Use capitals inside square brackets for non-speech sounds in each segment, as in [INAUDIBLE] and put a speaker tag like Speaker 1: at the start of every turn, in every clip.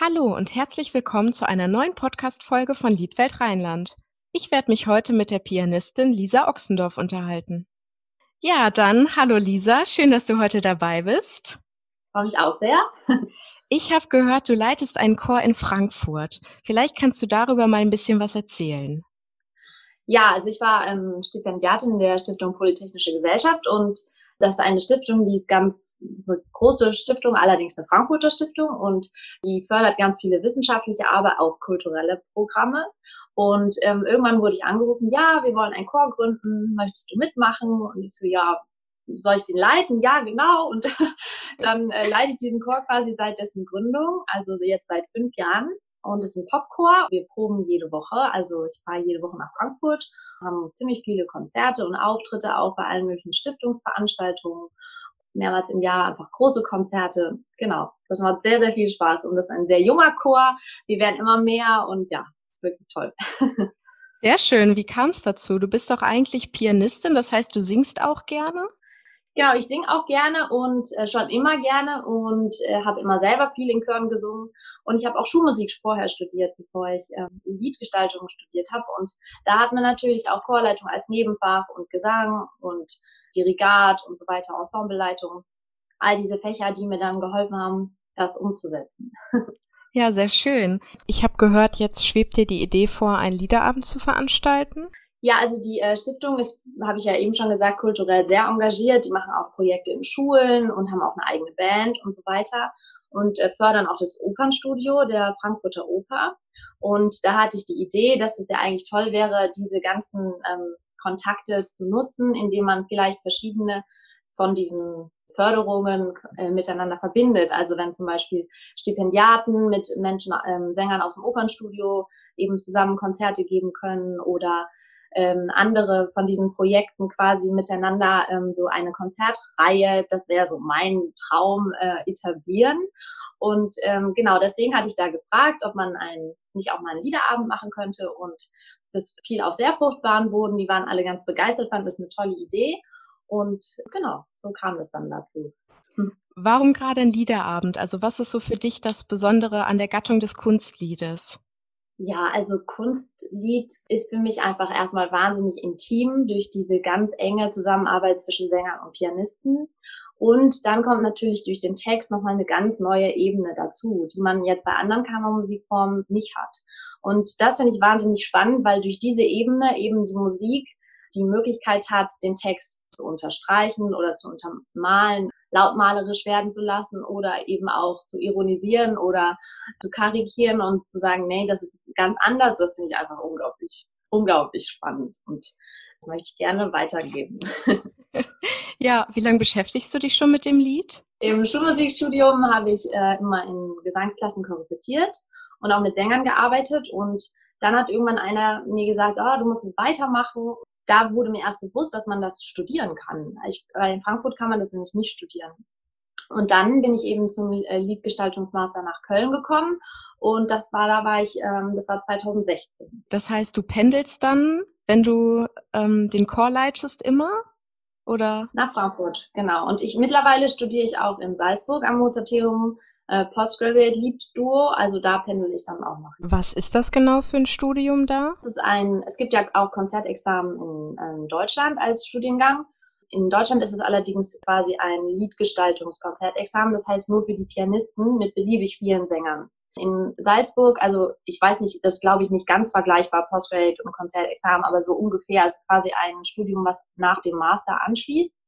Speaker 1: Hallo und herzlich willkommen zu einer neuen Podcast-Folge von Liedwelt Rheinland. Ich werde mich heute mit der Pianistin Lisa Ochsendorf unterhalten. Ja, dann hallo Lisa, schön, dass du heute dabei bist.
Speaker 2: Freue mich auch sehr. [LAUGHS]
Speaker 1: Ich habe gehört, du leitest einen Chor in Frankfurt. Vielleicht kannst du darüber mal ein bisschen was erzählen.
Speaker 2: Ja, also ich war ähm, Stipendiatin der Stiftung Polytechnische Gesellschaft und das ist eine Stiftung, die ist ganz, ist eine große Stiftung, allerdings eine Frankfurter Stiftung und die fördert ganz viele wissenschaftliche, aber auch kulturelle Programme. Und ähm, irgendwann wurde ich angerufen, ja, wir wollen einen Chor gründen, möchtest du mitmachen? Und ich so, ja, soll ich den leiten? Ja, genau. Und [LAUGHS] dann äh, leite ich diesen Chor quasi seit dessen Gründung, also jetzt seit fünf Jahren. Und es ist ein Popchor. Wir proben jede Woche. Also ich fahre jede Woche nach Frankfurt, haben ziemlich viele Konzerte und Auftritte auch bei allen möglichen Stiftungsveranstaltungen. Mehrmals im Jahr einfach große Konzerte. Genau. Das macht sehr, sehr viel Spaß. Und das ist ein sehr junger Chor. Wir werden immer mehr und ja, ist wirklich toll. [LAUGHS]
Speaker 1: Sehr schön. Wie kam es dazu? Du bist doch eigentlich Pianistin, das heißt, du singst auch gerne?
Speaker 2: Genau, ich singe auch gerne und äh, schon immer gerne und äh, habe immer selber viel in Chören gesungen. Und ich habe auch Schulmusik vorher studiert, bevor ich äh, Liedgestaltung studiert habe. Und da hat man natürlich auch Chorleitung als Nebenfach und Gesang und Dirigat und so weiter, Ensembleleitung. All diese Fächer, die mir dann geholfen haben, das umzusetzen. [LAUGHS]
Speaker 1: Ja, sehr schön. Ich habe gehört, jetzt schwebt dir die Idee vor, einen Liederabend zu veranstalten.
Speaker 2: Ja, also die äh, Stiftung ist, habe ich ja eben schon gesagt, kulturell sehr engagiert. Die machen auch Projekte in Schulen und haben auch eine eigene Band und so weiter und äh, fördern auch das Opernstudio der Frankfurter Oper. Und da hatte ich die Idee, dass es ja eigentlich toll wäre, diese ganzen ähm, Kontakte zu nutzen, indem man vielleicht verschiedene von diesen Förderungen äh, miteinander verbindet. Also wenn zum Beispiel Stipendiaten mit Menschen, ähm, Sängern aus dem Opernstudio eben zusammen Konzerte geben können oder ähm, andere von diesen Projekten quasi miteinander ähm, so eine Konzertreihe, das wäre so mein Traum, äh, etablieren. Und ähm, genau deswegen hatte ich da gefragt, ob man einen, nicht auch mal einen Liederabend machen könnte. Und das fiel auf sehr fruchtbaren Boden. Die waren alle ganz begeistert, fanden das eine tolle Idee. Und genau, so kam es dann dazu.
Speaker 1: Hm. Warum gerade ein Liederabend? Also was ist so für dich das Besondere an der Gattung des Kunstliedes?
Speaker 2: Ja, also Kunstlied ist für mich einfach erstmal wahnsinnig intim durch diese ganz enge Zusammenarbeit zwischen Sängern und Pianisten. Und dann kommt natürlich durch den Text nochmal eine ganz neue Ebene dazu, die man jetzt bei anderen Kammermusikformen nicht hat. Und das finde ich wahnsinnig spannend, weil durch diese Ebene eben die Musik die Möglichkeit hat, den Text zu unterstreichen oder zu untermalen, lautmalerisch werden zu lassen oder eben auch zu ironisieren oder zu karikieren und zu sagen, nee, das ist ganz anders. Das finde ich einfach unglaublich, unglaublich spannend und das möchte ich gerne weitergeben. [LAUGHS]
Speaker 1: Ja, wie lange beschäftigst du dich schon mit dem Lied?
Speaker 2: Im Schulmusikstudium habe ich äh, immer in Gesangsklassen korrepetiert und auch mit Sängern gearbeitet und dann hat irgendwann einer mir gesagt, oh, du musst es weitermachen da wurde mir erst bewusst, dass man das studieren kann. Ich, weil in Frankfurt kann man das nämlich nicht studieren. Und dann bin ich eben zum äh, Liedgestaltungsmaster nach Köln gekommen und das war, da war ich, ähm, das war 2016.
Speaker 1: Das heißt, du pendelst dann, wenn du ähm, den Chor leitest, immer? Oder?
Speaker 2: Nach Frankfurt, genau. Und ich mittlerweile studiere ich auch in Salzburg am Mozarteum äh, Postgraduate Lead Duo, also da pendel ich dann auch noch.
Speaker 1: Was ist das genau für ein Studium da?
Speaker 2: Es ist ein, es gibt ja auch Konzertexamen in, in Deutschland als Studiengang. In Deutschland ist es allerdings quasi ein Liedgestaltungskonzertexamen, das heißt nur für die Pianisten mit beliebig vielen Sängern. In Salzburg, also ich weiß nicht, das glaube ich nicht ganz vergleichbar, Postgraduate und Konzertexamen, aber so ungefähr ist quasi ein Studium, was nach dem Master anschließt.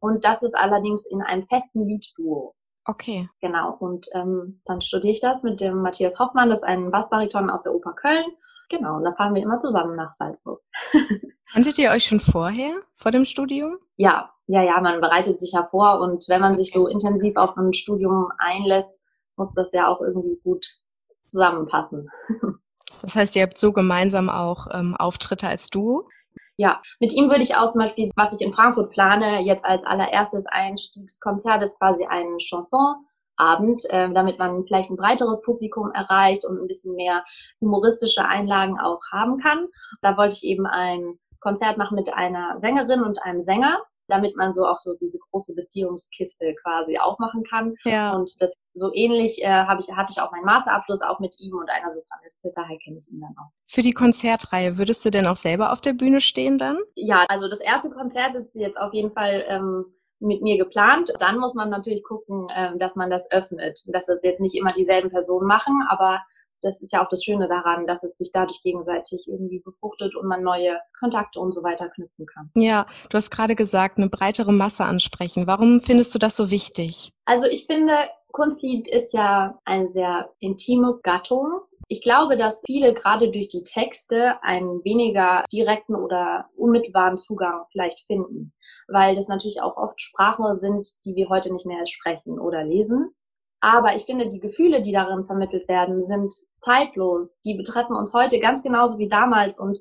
Speaker 2: Und das ist allerdings in einem festen Liedduo.
Speaker 1: Okay.
Speaker 2: Genau. Und ähm, dann studiere ich das mit dem Matthias Hoffmann, das ist ein Bassbariton aus der Oper Köln. Genau, und da fahren wir immer zusammen nach Salzburg. [LAUGHS]
Speaker 1: Kanntet ihr euch schon vorher, vor dem Studium?
Speaker 2: Ja, ja, ja, man bereitet sich ja vor und wenn man okay. sich so intensiv auf ein Studium einlässt, muss das ja auch irgendwie gut zusammenpassen. [LAUGHS]
Speaker 1: Das heißt, ihr habt so gemeinsam auch ähm, Auftritte als Duo?
Speaker 2: Ja, mit ihm würde ich auch zum Beispiel, was ich in Frankfurt plane, jetzt als allererstes Einstiegskonzert ist quasi ein Chansonabend, äh, damit man vielleicht ein breiteres Publikum erreicht und ein bisschen mehr humoristische Einlagen auch haben kann. Da wollte ich eben ein Konzert machen mit einer Sängerin und einem Sänger. Damit man so auch so diese große Beziehungskiste quasi aufmachen kann.
Speaker 1: Ja.
Speaker 2: Und das so ähnlich äh, habe ich, hatte ich auch meinen Masterabschluss auch mit ihm und einer Sopranistin, daher kenne ich ihn dann auch.
Speaker 1: Für die Konzertreihe, würdest du denn auch selber auf der Bühne stehen dann?
Speaker 2: Ja, also das erste Konzert ist jetzt auf jeden Fall ähm, mit mir geplant. Dann muss man natürlich gucken, ähm, dass man das öffnet. Dass das jetzt nicht immer dieselben Personen machen, aber das ist ja auch das Schöne daran, dass es sich dadurch gegenseitig irgendwie befruchtet und man neue Kontakte und so weiter knüpfen kann.
Speaker 1: Ja, du hast gerade gesagt, eine breitere Masse ansprechen. Warum findest du das so wichtig?
Speaker 2: Also ich finde, Kunstlied ist ja eine sehr intime Gattung. Ich glaube, dass viele gerade durch die Texte einen weniger direkten oder unmittelbaren Zugang vielleicht finden, weil das natürlich auch oft Sprachen sind, die wir heute nicht mehr sprechen oder lesen. Aber ich finde, die Gefühle, die darin vermittelt werden, sind zeitlos. Die betreffen uns heute ganz genauso wie damals. Und,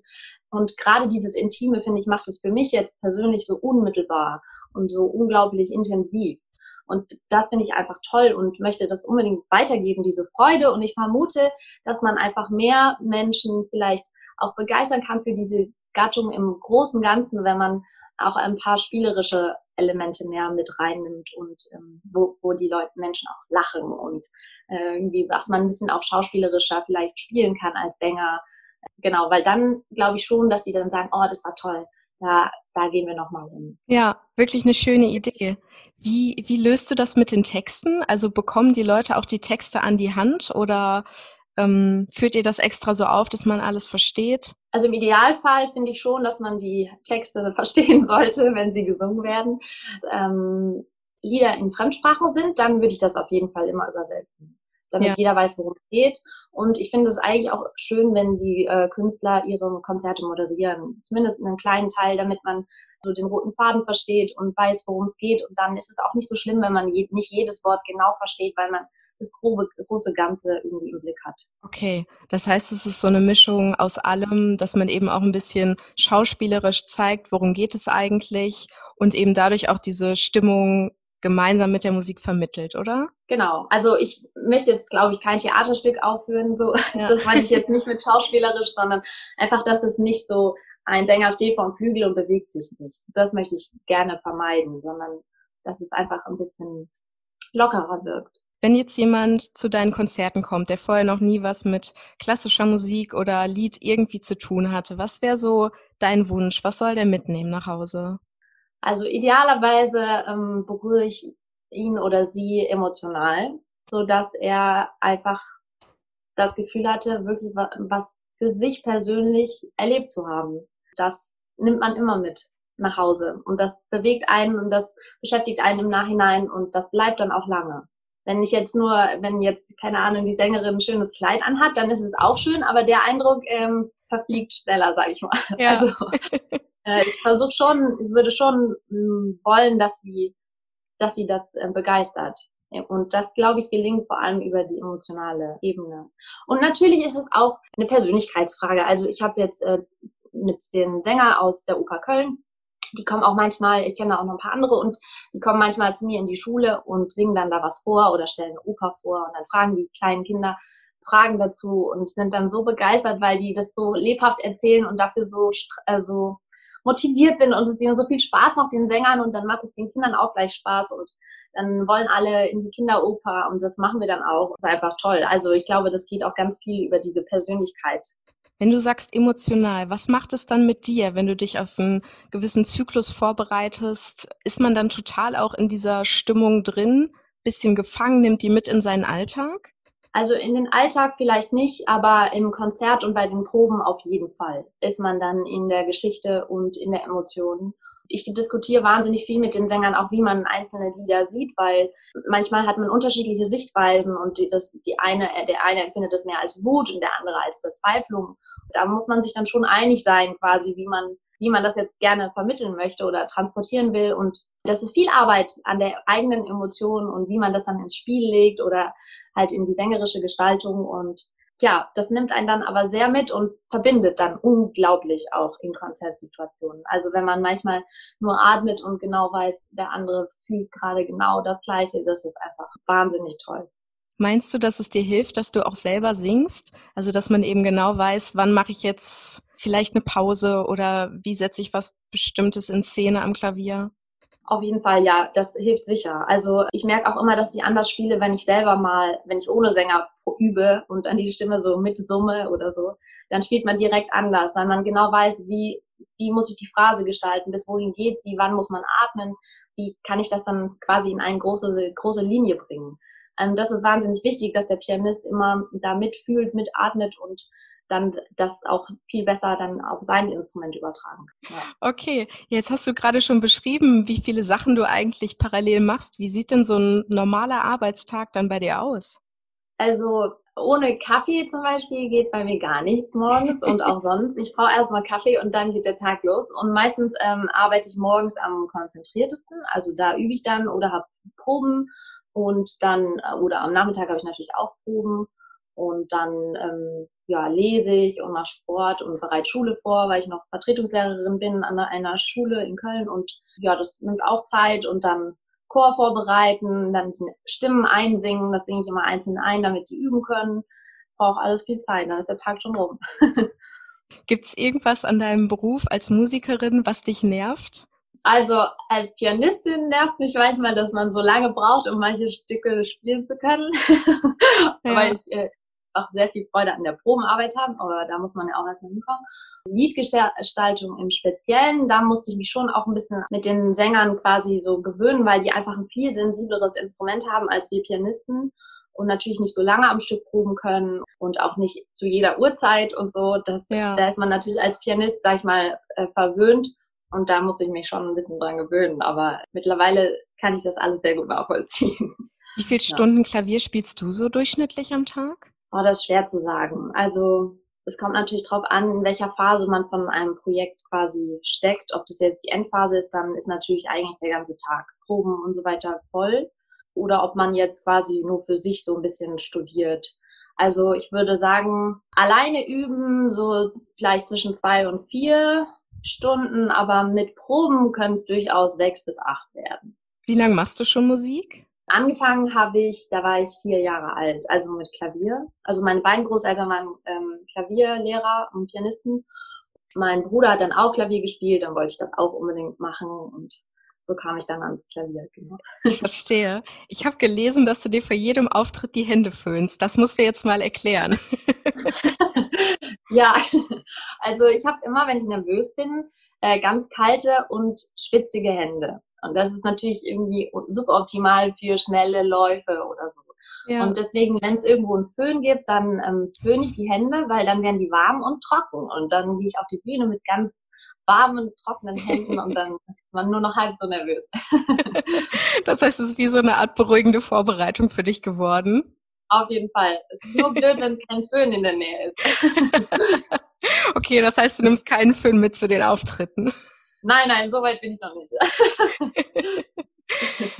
Speaker 2: und gerade dieses Intime, finde ich, macht es für mich jetzt persönlich so unmittelbar und so unglaublich intensiv. Und das finde ich einfach toll und möchte das unbedingt weitergeben, diese Freude. Und ich vermute, dass man einfach mehr Menschen vielleicht auch begeistern kann für diese Gattung im großen Ganzen, wenn man auch ein paar spielerische Elemente mehr mit reinnimmt und ähm, wo, wo die Leute Menschen auch lachen und äh, irgendwie, was man ein bisschen auch schauspielerischer vielleicht spielen kann als Sänger. Genau, weil dann glaube ich schon, dass sie dann sagen, oh, das war toll, da, da gehen wir nochmal hin.
Speaker 1: Ja, wirklich eine schöne Idee. Wie, wie löst du das mit den Texten? Also bekommen die Leute auch die Texte an die Hand oder ähm, führt ihr das extra so auf, dass man alles versteht?
Speaker 2: Also im Idealfall finde ich schon, dass man die Texte [LAUGHS] verstehen sollte, wenn sie gesungen werden. Ähm, Lieder in Fremdsprachen sind, dann würde ich das auf jeden Fall immer übersetzen, damit ja. jeder weiß, worum es geht. Und ich finde es eigentlich auch schön, wenn die äh, Künstler ihre Konzerte moderieren, zumindest einen kleinen Teil, damit man so den roten Faden versteht und weiß, worum es geht. Und dann ist es auch nicht so schlimm, wenn man je nicht jedes Wort genau versteht, weil man das grobe, große Ganze irgendwie im Blick hat.
Speaker 1: Okay, das heißt, es ist so eine Mischung aus allem, dass man eben auch ein bisschen schauspielerisch zeigt, worum geht es eigentlich und eben dadurch auch diese Stimmung gemeinsam mit der Musik vermittelt, oder?
Speaker 2: Genau. Also ich möchte jetzt, glaube ich, kein Theaterstück aufführen. So, ja. das meine ich jetzt nicht mit schauspielerisch, sondern einfach, dass es nicht so ein Sänger steht vor dem Flügel und bewegt sich nicht. Das möchte ich gerne vermeiden, sondern dass es einfach ein bisschen lockerer wirkt.
Speaker 1: Wenn jetzt jemand zu deinen Konzerten kommt, der vorher noch nie was mit klassischer Musik oder Lied irgendwie zu tun hatte, was wäre so dein Wunsch? Was soll der mitnehmen nach Hause?
Speaker 2: Also idealerweise ähm, berühre ich ihn oder sie emotional, so dass er einfach das Gefühl hatte, wirklich was für sich persönlich erlebt zu haben. Das nimmt man immer mit nach Hause und das bewegt einen und das beschäftigt einen im Nachhinein und das bleibt dann auch lange. Wenn ich jetzt nur, wenn jetzt, keine Ahnung, die Sängerin ein schönes Kleid anhat, dann ist es auch schön, aber der Eindruck ähm, verfliegt schneller, sag ich mal. Ja. Also äh, ich versuche schon, würde schon mh, hm, wollen, dass sie, dass sie das äh, begeistert. Und das, glaube ich, gelingt vor allem über die emotionale Ebene. Und natürlich ist es auch eine Persönlichkeitsfrage. Also ich habe jetzt äh, mit den Sänger aus der Oper Köln die kommen auch manchmal, ich kenne auch noch ein paar andere und die kommen manchmal zu mir in die Schule und singen dann da was vor oder stellen eine Oper vor und dann fragen die kleinen Kinder Fragen dazu und sind dann so begeistert, weil die das so lebhaft erzählen und dafür so, äh, so motiviert sind und es ihnen so viel Spaß macht, den Sängern und dann macht es den Kindern auch gleich Spaß und dann wollen alle in die Kinderoper und das machen wir dann auch. Das ist einfach toll. Also ich glaube, das geht auch ganz viel über diese Persönlichkeit.
Speaker 1: Wenn du sagst emotional, was macht es dann mit dir, wenn du dich auf einen gewissen Zyklus vorbereitest? Ist man dann total auch in dieser Stimmung drin, bisschen gefangen, nimmt die mit in seinen Alltag?
Speaker 2: Also in den Alltag vielleicht nicht, aber im Konzert und bei den Proben auf jeden Fall ist man dann in der Geschichte und in der Emotion ich diskutiere wahnsinnig viel mit den Sängern, auch wie man einzelne Lieder sieht, weil manchmal hat man unterschiedliche Sichtweisen und die, das, die eine, der eine empfindet es mehr als Wut und der andere als Verzweiflung. Da muss man sich dann schon einig sein, quasi, wie man, wie man das jetzt gerne vermitteln möchte oder transportieren will. Und das ist viel Arbeit an der eigenen Emotion und wie man das dann ins Spiel legt oder halt in die sängerische Gestaltung und ja, das nimmt einen dann aber sehr mit und verbindet dann unglaublich auch in Konzertsituationen. Also wenn man manchmal nur atmet und genau weiß, der andere fühlt gerade genau das Gleiche, das ist einfach wahnsinnig toll.
Speaker 1: Meinst du, dass es dir hilft, dass du auch selber singst? Also dass man eben genau weiß, wann mache ich jetzt vielleicht eine Pause oder wie setze ich was Bestimmtes in Szene am Klavier?
Speaker 2: Auf jeden Fall, ja, das hilft sicher. Also ich merke auch immer, dass ich anders spiele, wenn ich selber mal, wenn ich ohne Sänger übe und dann die Stimme so mit Summe oder so, dann spielt man direkt anders, weil man genau weiß, wie, wie muss ich die Phrase gestalten, bis wohin geht sie, wann muss man atmen, wie kann ich das dann quasi in eine große, große Linie bringen. Ähm, das ist wahnsinnig wichtig, dass der Pianist immer da mitfühlt, mitatmet und dann das auch viel besser dann auf sein Instrument übertragen.
Speaker 1: Ja. Okay, jetzt hast du gerade schon beschrieben, wie viele Sachen du eigentlich parallel machst. Wie sieht denn so ein normaler Arbeitstag dann bei dir aus?
Speaker 2: Also ohne Kaffee zum Beispiel geht bei mir gar nichts morgens und auch [LAUGHS] sonst. Ich brauche erstmal Kaffee und dann geht der Tag los. Und meistens ähm, arbeite ich morgens am konzentriertesten. Also da übe ich dann oder habe Proben und dann, oder am Nachmittag habe ich natürlich auch Proben und dann ähm, ja, lese ich und mache Sport und bereite Schule vor, weil ich noch Vertretungslehrerin bin an einer Schule in Köln und ja, das nimmt auch Zeit und dann Chor vorbereiten, dann die Stimmen einsingen, das singe ich immer einzeln ein, damit die üben können. Braucht alles viel Zeit, dann ist der Tag schon rum. [LAUGHS]
Speaker 1: Gibt es irgendwas an deinem Beruf als Musikerin, was dich nervt?
Speaker 2: Also als Pianistin nervt mich manchmal, dass man so lange braucht, um manche Stücke spielen zu können. [LAUGHS] Ja. Aber ich äh, auch sehr viel Freude an der Probenarbeit haben, aber da muss man ja auch erstmal hinkommen. Liedgestaltung im Speziellen, da musste ich mich schon auch ein bisschen mit den Sängern quasi so gewöhnen, weil die einfach ein viel sensibleres Instrument haben als wir Pianisten und natürlich nicht so lange am Stück proben können und auch nicht zu jeder Uhrzeit und so. Das, ja. Da ist man natürlich als Pianist, sag ich mal, äh, verwöhnt und da muss ich mich schon ein bisschen dran gewöhnen. Aber mittlerweile kann ich das alles sehr gut nachvollziehen.
Speaker 1: Wie viele Stunden ja. Klavier spielst du so durchschnittlich am Tag?
Speaker 2: Oh, das ist schwer zu sagen. Also es kommt natürlich darauf an, in welcher Phase man von einem Projekt quasi steckt. Ob das jetzt die Endphase ist, dann ist natürlich eigentlich der ganze Tag Proben und so weiter voll. Oder ob man jetzt quasi nur für sich so ein bisschen studiert. Also ich würde sagen, alleine üben so vielleicht zwischen zwei und vier Stunden, aber mit Proben können es durchaus sechs bis acht werden.
Speaker 1: Wie lange machst du schon Musik?
Speaker 2: Angefangen habe ich, da war ich vier Jahre alt, also mit Klavier. Also meine beiden Großeltern waren ähm, Klavierlehrer und Pianisten. Mein Bruder hat dann auch Klavier gespielt, dann wollte ich das auch unbedingt machen und so kam ich dann ans Klavier. Genau.
Speaker 1: Ich [LAUGHS] verstehe. Ich habe gelesen, dass du dir vor jedem Auftritt die Hände föhnst. Das musst du jetzt mal erklären. [LAUGHS]
Speaker 2: ja, also ich habe immer, wenn ich nervös bin, äh, ganz kalte und schwitzige Hände. Und das ist natürlich irgendwie super optimal für schnelle Läufe oder so. Ja. Und deswegen, wenn es irgendwo einen Föhn gibt, dann ähm, föhne ich die Hände, weil dann werden die warm und trocken. Und dann gehe ich auf die Bühne mit ganz warmen, trockenen Händen und dann [LAUGHS] ist man nur noch halb so nervös. [LAUGHS]
Speaker 1: das heißt, es ist wie so eine Art beruhigende Vorbereitung für dich geworden.
Speaker 2: Auf jeden Fall. Es ist nur blöd, wenn es kein Föhn in der Nähe ist. [LAUGHS]
Speaker 1: okay, das heißt, du nimmst keinen Föhn mit zu den Auftritten.
Speaker 2: Nein, nein, so weit bin ich noch nicht. [LAUGHS]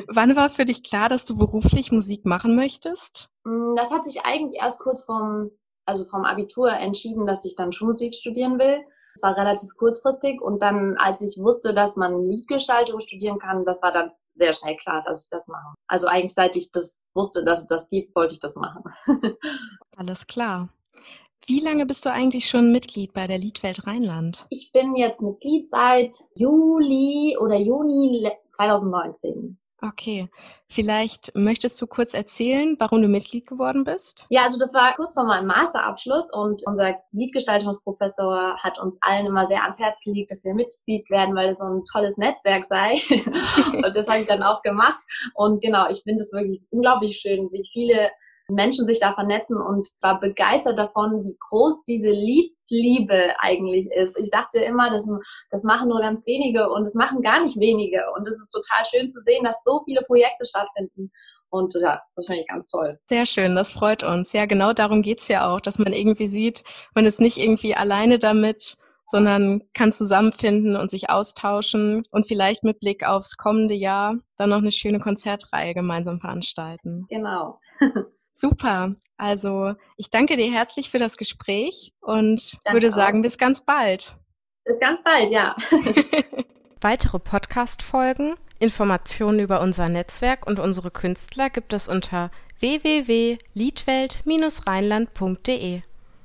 Speaker 1: Wann war für dich klar, dass du beruflich Musik machen möchtest?
Speaker 2: Mm, das hat sich eigentlich erst kurz vom, also vom Abitur entschieden, dass ich dann Schulmusik studieren will. Es war relativ kurzfristig und dann, als ich wusste, dass man Liedgestaltung studieren kann, das war dann sehr schnell klar, dass ich das mache. Also eigentlich, seit ich das wusste, dass es das gibt, wollte ich das machen. [LAUGHS]
Speaker 1: Alles klar. Wie lange bist du eigentlich schon Mitglied bei der Liedwelt Rheinland?
Speaker 2: Ich bin jetzt Mitglied seit Juli oder Juni 2019.
Speaker 1: Okay, vielleicht möchtest du kurz erzählen, warum du Mitglied geworden bist?
Speaker 2: Ja, also das war kurz vor meinem Masterabschluss und unser Liedgestaltungsprofessor hat uns allen immer sehr ans Herz gelegt, dass wir Mitglied werden, weil es so ein tolles Netzwerk sei. [LAUGHS] und das habe ich dann auch gemacht. Und genau, ich finde es wirklich unglaublich schön, wie viele Menschen sich da vernetzen und war begeistert davon, wie groß diese Liedliebe eigentlich ist. Ich dachte immer, das, das machen nur ganz wenige und es machen gar nicht wenige. Und es ist total schön zu sehen, dass so viele Projekte stattfinden. Und ja, das finde ich ganz toll.
Speaker 1: Sehr schön, das freut uns. Ja, genau darum geht's ja auch, dass man irgendwie sieht, man ist nicht irgendwie alleine damit, sondern kann zusammenfinden und sich austauschen und vielleicht mit Blick aufs kommende Jahr dann noch eine schöne Konzertreihe gemeinsam veranstalten.
Speaker 2: Genau. [LAUGHS]
Speaker 1: Super. Also ich danke dir herzlich für das Gespräch und danke würde sagen, auch. bis ganz bald.
Speaker 2: Bis ganz bald, ja. [LAUGHS]
Speaker 1: Weitere Podcast-Folgen, Informationen über unser Netzwerk und unsere Künstler gibt es unter www.liedwelt-rheinland.de.